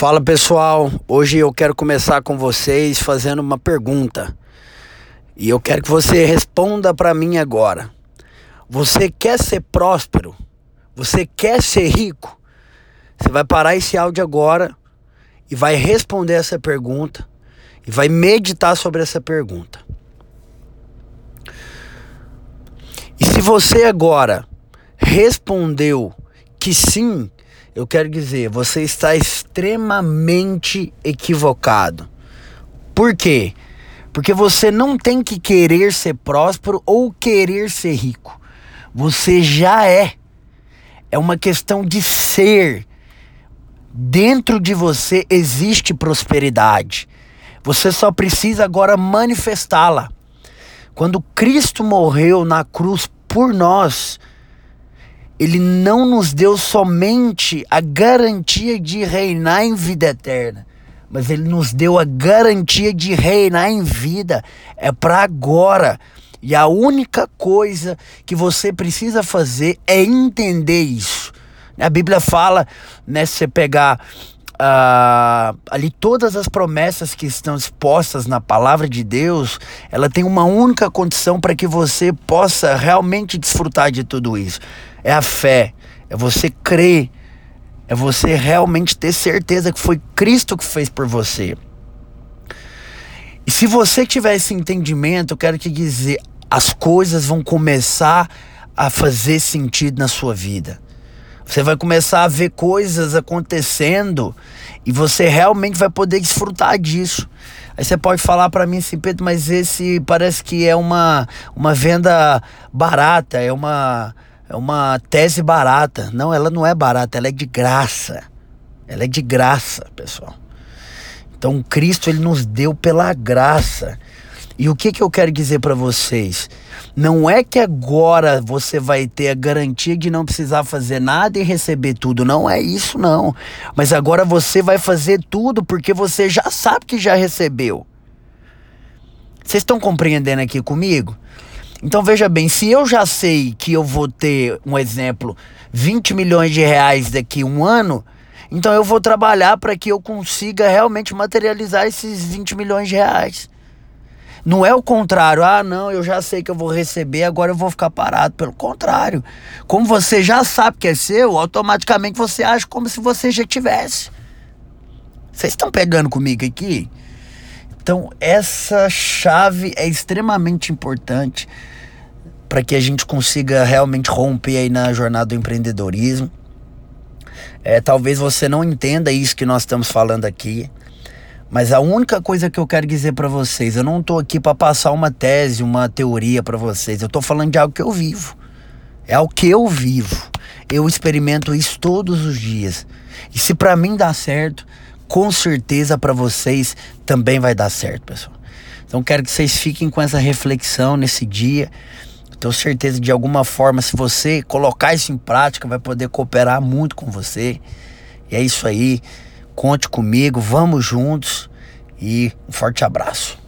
Fala pessoal, hoje eu quero começar com vocês fazendo uma pergunta. E eu quero que você responda para mim agora. Você quer ser próspero? Você quer ser rico? Você vai parar esse áudio agora e vai responder essa pergunta e vai meditar sobre essa pergunta. E se você agora respondeu que sim, eu quero dizer, você está extremamente equivocado. Por quê? Porque você não tem que querer ser próspero ou querer ser rico. Você já é. É uma questão de ser. Dentro de você existe prosperidade. Você só precisa agora manifestá-la. Quando Cristo morreu na cruz por nós, ele não nos deu somente a garantia de reinar em vida eterna, mas ele nos deu a garantia de reinar em vida. É para agora. E a única coisa que você precisa fazer é entender isso. A Bíblia fala, né, se você pegar uh, ali todas as promessas que estão expostas na palavra de Deus, ela tem uma única condição para que você possa realmente desfrutar de tudo isso. É a fé, é você crer, é você realmente ter certeza que foi Cristo que fez por você. E se você tiver esse entendimento, eu quero te dizer, as coisas vão começar a fazer sentido na sua vida. Você vai começar a ver coisas acontecendo e você realmente vai poder desfrutar disso. Aí você pode falar para mim assim, Pedro, mas esse parece que é uma, uma venda barata, é uma, é uma tese barata. Não, ela não é barata, ela é de graça. Ela é de graça, pessoal. Então Cristo ele nos deu pela graça. E o que, que eu quero dizer para vocês? Não é que agora você vai ter a garantia de não precisar fazer nada e receber tudo. Não é isso, não. Mas agora você vai fazer tudo porque você já sabe que já recebeu. Vocês estão compreendendo aqui comigo? Então veja bem, se eu já sei que eu vou ter, um exemplo, 20 milhões de reais daqui a um ano, então eu vou trabalhar para que eu consiga realmente materializar esses 20 milhões de reais. Não é o contrário, ah, não, eu já sei que eu vou receber, agora eu vou ficar parado. Pelo contrário, como você já sabe que é seu, automaticamente você age como se você já tivesse. Vocês estão pegando comigo aqui? Então, essa chave é extremamente importante para que a gente consiga realmente romper aí na jornada do empreendedorismo. É, talvez você não entenda isso que nós estamos falando aqui. Mas a única coisa que eu quero dizer para vocês, eu não tô aqui para passar uma tese, uma teoria para vocês. Eu tô falando de algo que eu vivo. É o que eu vivo. Eu experimento isso todos os dias. E se para mim dá certo, com certeza para vocês também vai dar certo, pessoal. Então quero que vocês fiquem com essa reflexão nesse dia. Tenho certeza de alguma forma, se você colocar isso em prática, vai poder cooperar muito com você. E é isso aí. Conte comigo, vamos juntos e um forte abraço.